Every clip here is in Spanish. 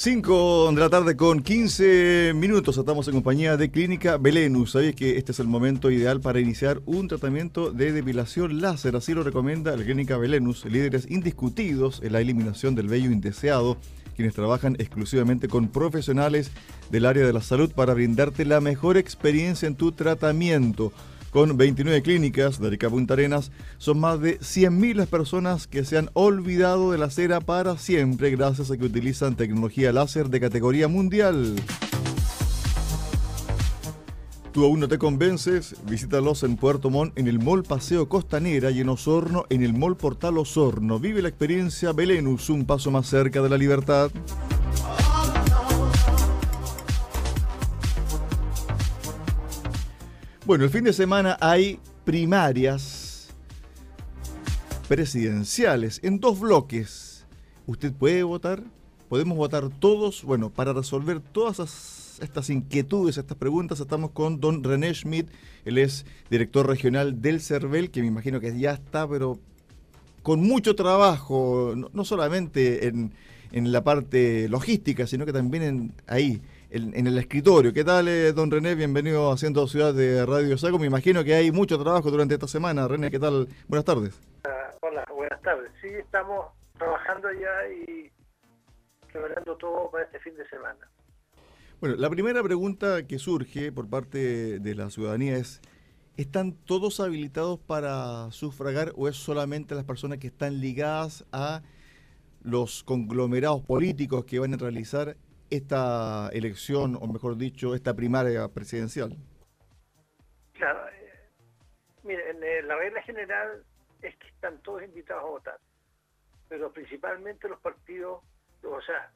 5 de la tarde con 15 minutos. Estamos en compañía de Clínica Belenus. Sabéis que este es el momento ideal para iniciar un tratamiento de depilación láser. Así lo recomienda la Clínica Belenus, líderes indiscutidos en la eliminación del vello indeseado, quienes trabajan exclusivamente con profesionales del área de la salud para brindarte la mejor experiencia en tu tratamiento. Con 29 clínicas de Arica Punta Arenas, son más de 100.000 las personas que se han olvidado de la cera para siempre gracias a que utilizan tecnología láser de categoría mundial. ¿Tú aún no te convences? Visítalos en Puerto Montt en el Mall Paseo Costanera y en Osorno en el Mall Portal Osorno. Vive la experiencia Belenus, un paso más cerca de la libertad. Bueno, el fin de semana hay primarias presidenciales en dos bloques. ¿Usted puede votar? ¿Podemos votar todos? Bueno, para resolver todas estas inquietudes, estas preguntas, estamos con don René Schmidt. Él es director regional del CERVEL, que me imagino que ya está, pero con mucho trabajo, no, solamente en, en, la parte logística, sino que también en, ahí, en, el escritorio. ¿Qué tal, eh, don René? Bienvenido a Ciento Ciudad de Radio Saco. Me imagino que hay mucho trabajo durante esta semana. René, ¿qué tal? Buenas tardes. Ah, hola, buenas tardes. Sí, estamos trabajando ya y preparando todo para este fin de semana. Bueno, la primera pregunta que surge por parte de la ciudadanía es, ¿están todos habilitados para sufragar o es solamente las personas que están ligadas a los conglomerados políticos que van a realizar esta elección, o mejor dicho, esta primaria presidencial? Claro, eh, miren, eh, la regla general es que están todos invitados a votar, pero principalmente los partidos, o sea,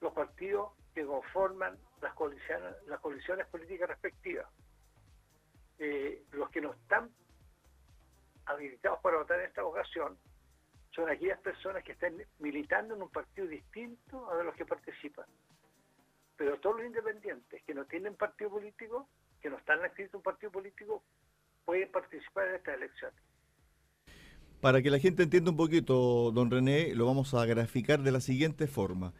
los partidos que conforman las coaliciones, las coaliciones políticas respectivas. Eh, los que no están habilitados para votar en esta ocasión son aquellas personas que están militando en un partido distinto a los que participan. Pero todos los independientes que no tienen partido político, que no están inscritos en un partido político, pueden participar en estas elecciones. Para que la gente entienda un poquito, don René, lo vamos a graficar de la siguiente forma.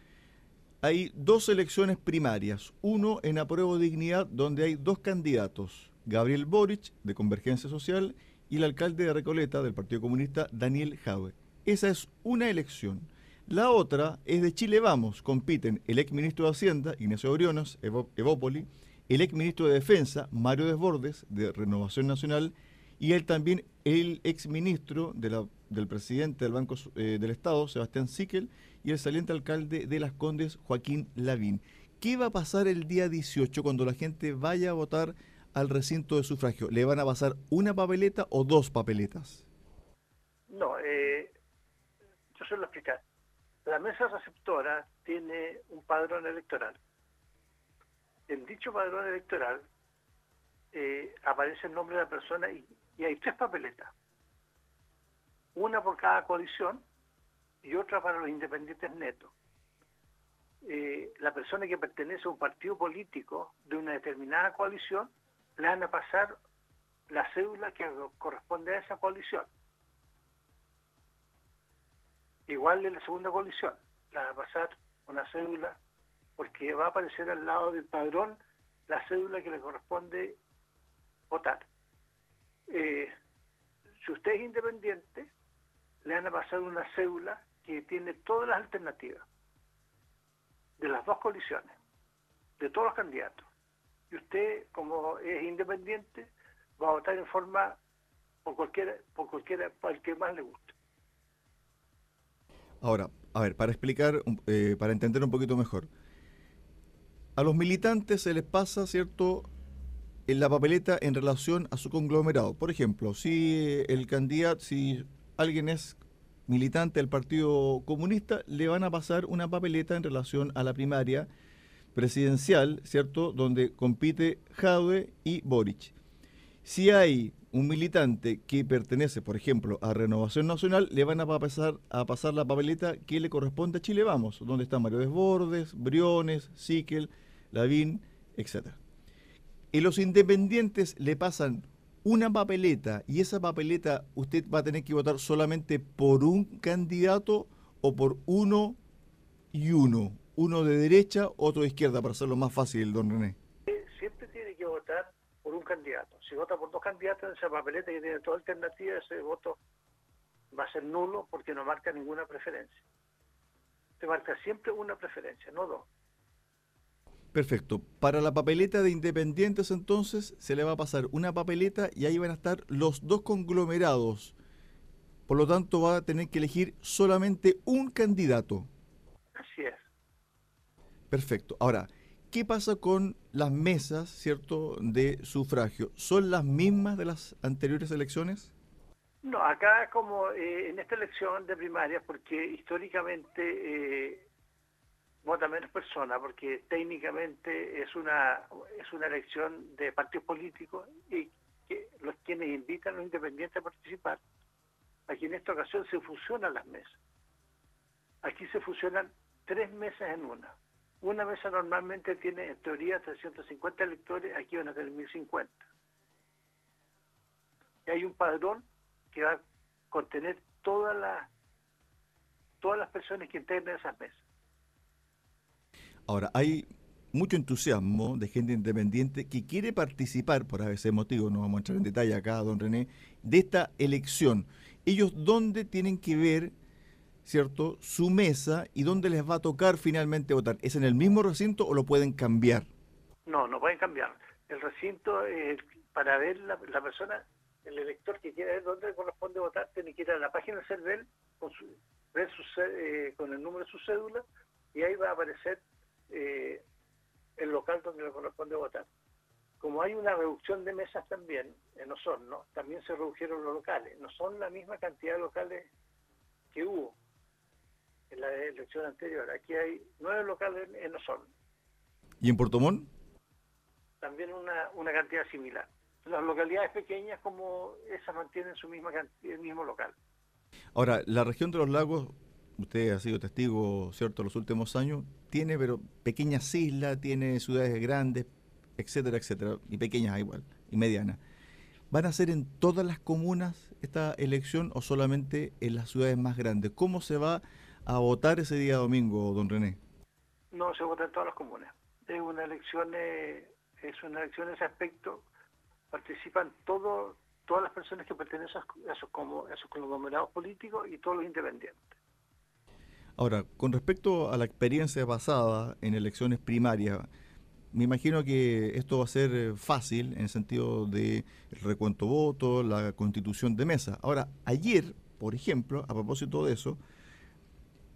Hay dos elecciones primarias, uno en apruebo dignidad, donde hay dos candidatos, Gabriel Boric, de Convergencia Social, y el alcalde de Recoleta, del Partido Comunista, Daniel Jaue. Esa es una elección. La otra es de Chile Vamos. Compiten el ex ministro de Hacienda, Ignacio Oriones, Evópoli, el ex ministro de Defensa, Mario Desbordes, de Renovación Nacional, y él también, el ex ministro del presidente del Banco eh, del Estado, Sebastián Siquel, y el saliente alcalde de Las Condes, Joaquín Lavín. ¿Qué va a pasar el día 18 cuando la gente vaya a votar al recinto de sufragio? ¿Le van a pasar una papeleta o dos papeletas? No, eh, yo se lo explicar la mesa receptora tiene un padrón electoral. En dicho padrón electoral eh, aparece el nombre de la persona y, hay tres papeletas. Una por cada coalición y otra para los independientes netos. Eh, la persona que pertenece a un partido político de una determinada coalición le van a pasar la cédula que corresponde a esa coalición igual en la segunda coalición, la va a pasar una cédula, porque va a aparecer al lado del padrón la cédula que le corresponde votar. Eh, si usted es independiente, le van a pasar una cédula que tiene todas las alternativas de las dos coaliciones, de todos los candidatos. Y usted, como es independiente, va a votar en forma por cualquiera, por cualquiera, por el que más le guste. Ahora, a ver, para explicar, eh, para entender un poquito mejor. A los militantes se les pasa, ¿cierto?, en la papeleta en relación a su conglomerado. Por ejemplo, si el candidato, si alguien es militante del Partido Comunista, le van a pasar una papeleta en relación a la primaria presidencial, ¿cierto?, donde compite Jadwe y Boric. Si hay un militante que pertenece, por ejemplo, a Renovación Nacional, le van a pasar, a pasar la papeleta que le corresponde a Chile Vamos, donde están Mario Desbordes, Briones, Siquel, Lavín, etc. Y los independientes le pasan una papeleta y esa papeleta usted va a tener que votar solamente por un candidato o por uno y uno, uno de derecha, otro de izquierda, para hacerlo más fácil, don René. Siempre tiene por un candidato. Si vota por dos candidatos en esa papeleta que tiene toda alternativa, ese voto va a ser nulo porque no marca ninguna preferencia. Se marca siempre una preferencia, no dos. Perfecto. Para la papeleta de independientes entonces se le va a pasar una papeleta y ahí van a estar los dos conglomerados. Por lo tanto va a tener que elegir solamente un candidato. Así es. Perfecto. Ahora, ¿qué pasa con las mesas, cierto, de sufragio? ¿Son las mismas de las anteriores elecciones? No, acá como eh, en esta elección de primaria, porque históricamente eh, vota menos personas, porque técnicamente es una es una elección de partidos políticos y los quienes invitan a los independientes a participar. Aquí en esta ocasión se fusionan las mesas. Aquí se fusionan tres mesas en una. Una mesa normalmente tiene en teoría 350 electores, aquí van a tener 1050. Y hay un padrón que va a contener todas las todas las personas que integran esas mesas. Ahora, hay mucho entusiasmo de gente independiente que quiere participar, por ese motivo, no vamos a entrar en detalle acá, don René, de esta elección. Ellos, ¿dónde tienen que ver, cierto, su mesa y dónde les va a tocar finalmente votar? ¿Es en el mismo recinto o lo pueden cambiar? No, no pueden cambiar. El recinto, para ver la, la persona el elector que quiera ver dónde corresponde votar tiene que ir a la página del CERVEL con, su, ver su, eh, con el número de su cédula y ahí va a aparecer eh, el local donde le corresponde votar. Como hay una reducción de mesas también en Osorno, también se redujeron los locales. No son la misma cantidad de locales que hubo en la elección anterior. Aquí hay nueve locales en Osorno. ¿Y en Puerto Montt? También una, una cantidad similar las localidades pequeñas como esas mantienen su misma el mismo local. Ahora, la región de los lagos, usted ha sido testigo, ¿cierto?, los últimos años, tiene pero pequeñas islas, tiene ciudades grandes, etcétera, etcétera, y pequeñas igual, y medianas. ¿Van a ser en todas las comunas esta elección o solamente en las ciudades más grandes? ¿Cómo se va a votar ese día domingo, don René? No, se vota en todas las comunas. Es una elección, eh, es una elección en ese aspecto participan todo, todas las personas que pertenecen a esos, como, esos conglomerados políticos y todos los independientes. Ahora, con respecto a la experiencia pasada en elecciones primarias, me imagino que esto va a ser eh, fácil en el sentido de el recuento voto, la constitución de mesa. Ahora, ayer, por ejemplo, a propósito de eso,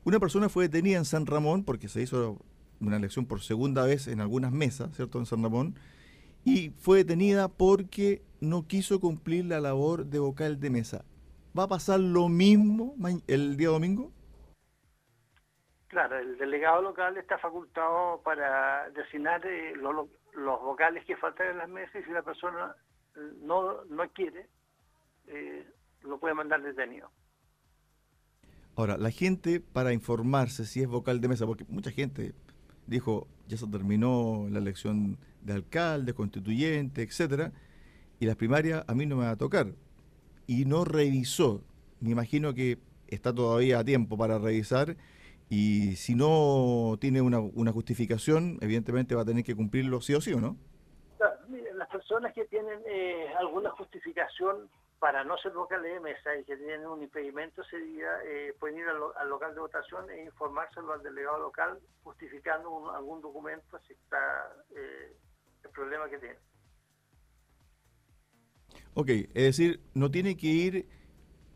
una persona fue detenida en San Ramón porque se hizo una elección por segunda vez en algunas mesas, ¿cierto? En San Ramón, y fue detenida porque no quiso cumplir la labor de vocal de mesa. ¿Va a pasar lo mismo el día domingo? Claro, el delegado local está facultado para designar eh, los vocales que faltan en las mesas y si la persona no, no quiere, eh, lo puede mandar detenido. Ahora, la gente para informarse si es vocal de mesa, porque mucha gente dijo, ya se terminó la elección de alcalde, constituyente, etcétera, y las primarias a mí no me va a tocar. Y no revisó. Me imagino que está todavía a tiempo para revisar y si no tiene una, una justificación, evidentemente va a tener que cumplirlo sí o sí o no. las personas que tienen eh, alguna justificación para no ser vocal de mesa y que tienen un impedimento ese día, eh, pueden ir al, local de votación e informárselo al delegado local justificando algún documento si está eh, el problema que tiene. Ok, es decir, no tiene que ir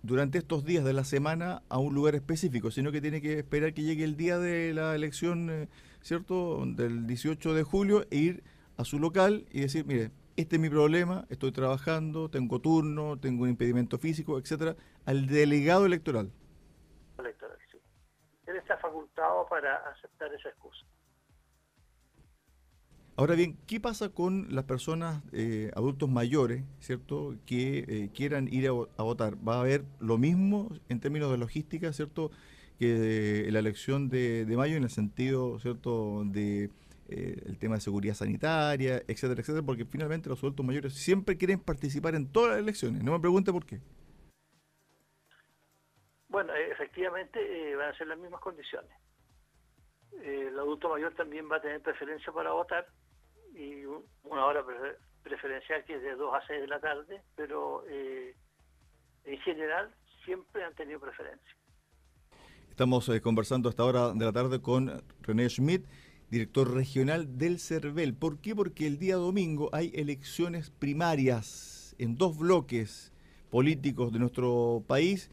durante estos días de la semana a un lugar específico, sino que tiene que esperar que llegue el día de la elección, eh, ¿cierto? Del 18 de julio e ir a su local y decir, mire, este es mi problema, estoy trabajando, tengo turno, tengo un impedimento físico, etcétera, al delegado electoral. Electoral, sí. Él está facultado para aceptar esa excusa. Ahora bien, ¿qué pasa con las personas eh, adultos mayores, cierto, que eh, quieran ir a, votar? ¿Va a haber lo mismo en términos de logística, cierto, que la elección de, de mayo en el sentido, cierto, de eh, el tema de seguridad sanitaria, etcétera, etcétera, porque finalmente los adultos mayores siempre quieren participar en todas las elecciones. No me pregunte por qué. Bueno, eh, efectivamente eh, van a ser las mismas condiciones. los adulto mayor también va a tener preferencia para votar y una hora preferencial que es de 2 a 6 de la tarde, pero en general siempre han tenido preferencia. Estamos eh, conversando a esta hora de la tarde con René Schmidt, director regional del CERVEL. ¿Por qué? Porque el día domingo hay elecciones primarias en dos bloques políticos de nuestro país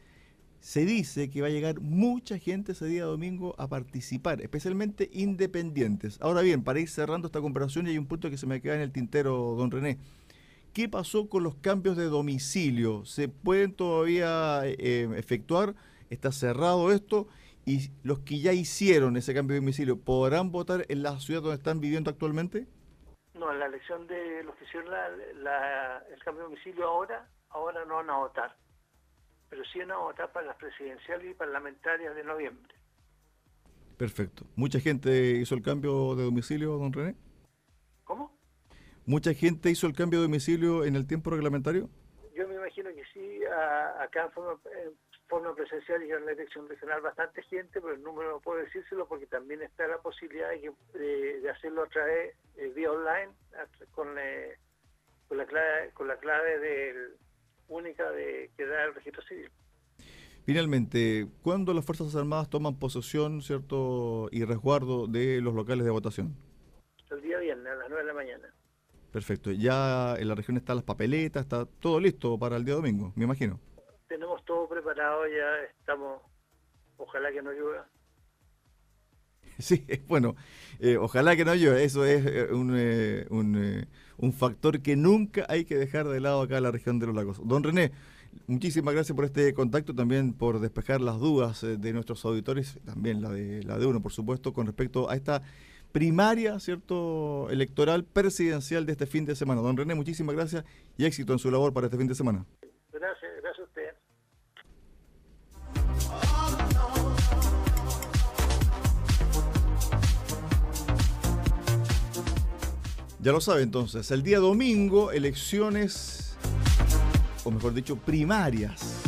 se dice que va a llegar mucha gente ese día domingo a participar, especialmente independientes. Ahora bien, para ir cerrando esta comparación, hay un punto que se me queda en el tintero, don René. ¿Qué pasó con los cambios de domicilio? ¿Se pueden todavía eh, efectuar? ¿Está cerrado esto? ¿Y los que ya hicieron ese cambio de domicilio podrán votar en la ciudad donde están viviendo actualmente? No, en la elección de los que hicieron el cambio de domicilio ahora, ahora no van a votar pero sí una votar para las presidenciales y parlamentarias de noviembre. Perfecto. ¿Mucha gente hizo el cambio de domicilio, don René? ¿Cómo? ¿Mucha gente hizo el cambio de domicilio en el tiempo reglamentario? Yo me imagino que sí, acá en forma, presencial y en la elección regional bastante gente, pero el número no puedo decírselo porque también está la posibilidad de, hacerlo otra vez eh, vía online con, eh, con, la clave, con la clave del única de que da el registro civil. Finalmente, ¿cuándo las Fuerzas Armadas toman posesión cierto y resguardo de los locales de votación? El día viernes, a las 9 de la mañana. Perfecto. Ya en la región están las papeletas, está todo listo para el día domingo, me imagino. Todo preparado, ya estamos, ojalá que no llueva. Sí, bueno, eh, ojalá que no llueva, eso es eh, un, eh, un un factor que nunca hay que dejar de lado acá en la región de los lagos. Don René, muchísimas gracias por este contacto, también por despejar las dudas eh, de nuestros auditores, también la de, la de uno, por supuesto, con respecto a esta primaria, ¿cierto?, electoral presidencial de este fin de semana. Don René, muchísimas gracias y éxito en su labor para este fin de semana. Ya lo sabe entonces, el día domingo elecciones, o mejor dicho, primarias.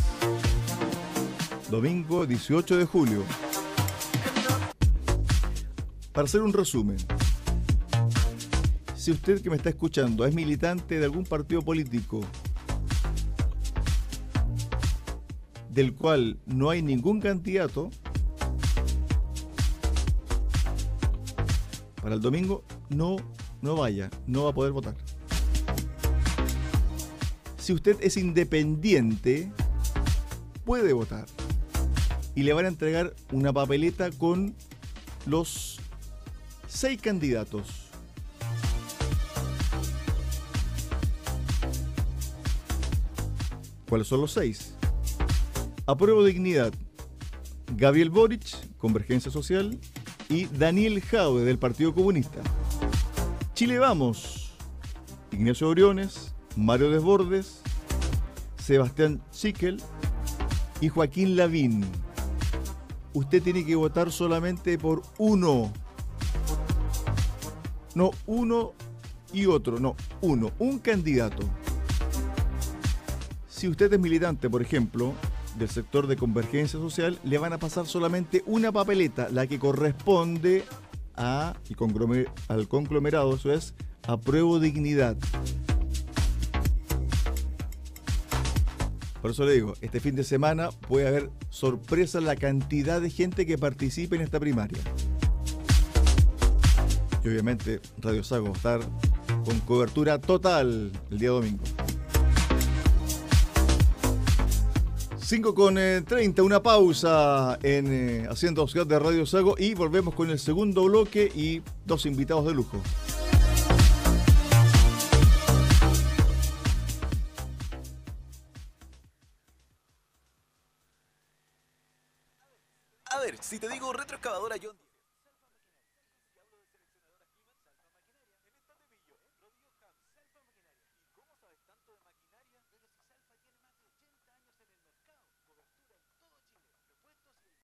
Domingo 18 de julio. Para hacer un resumen, si usted que me está escuchando es militante de algún partido político del cual no hay ningún candidato, para el domingo no no vaya, no va a poder votar. Si usted es independiente, puede votar. Y le van a entregar una papeleta con los seis candidatos. ¿Cuáles son los seis? Apruebo Dignidad. Gabriel Boric, Convergencia Social, y Daniel Jaude, del Partido Comunista. Chile Vamos, Ignacio Oriones, Mario Desbordes, Sebastián Siquel y Joaquín Lavín. Usted tiene que votar solamente por uno. No uno y otro, no, uno, un candidato. Si usted es militante, por ejemplo, del sector de convergencia social, le van a pasar solamente una papeleta, la que corresponde a, y al conglomerado, eso es, apruebo dignidad. Por eso le digo, este fin de semana puede haber sorpresa la cantidad de gente que participe en esta primaria. Y obviamente Radio Sago va a estar con cobertura total el día domingo. 5 con 30, eh, una pausa en eh, Haciendo Ciudad de Radio Sago y volvemos con el segundo bloque y dos invitados de lujo. A ver, si te digo retroexcavadora John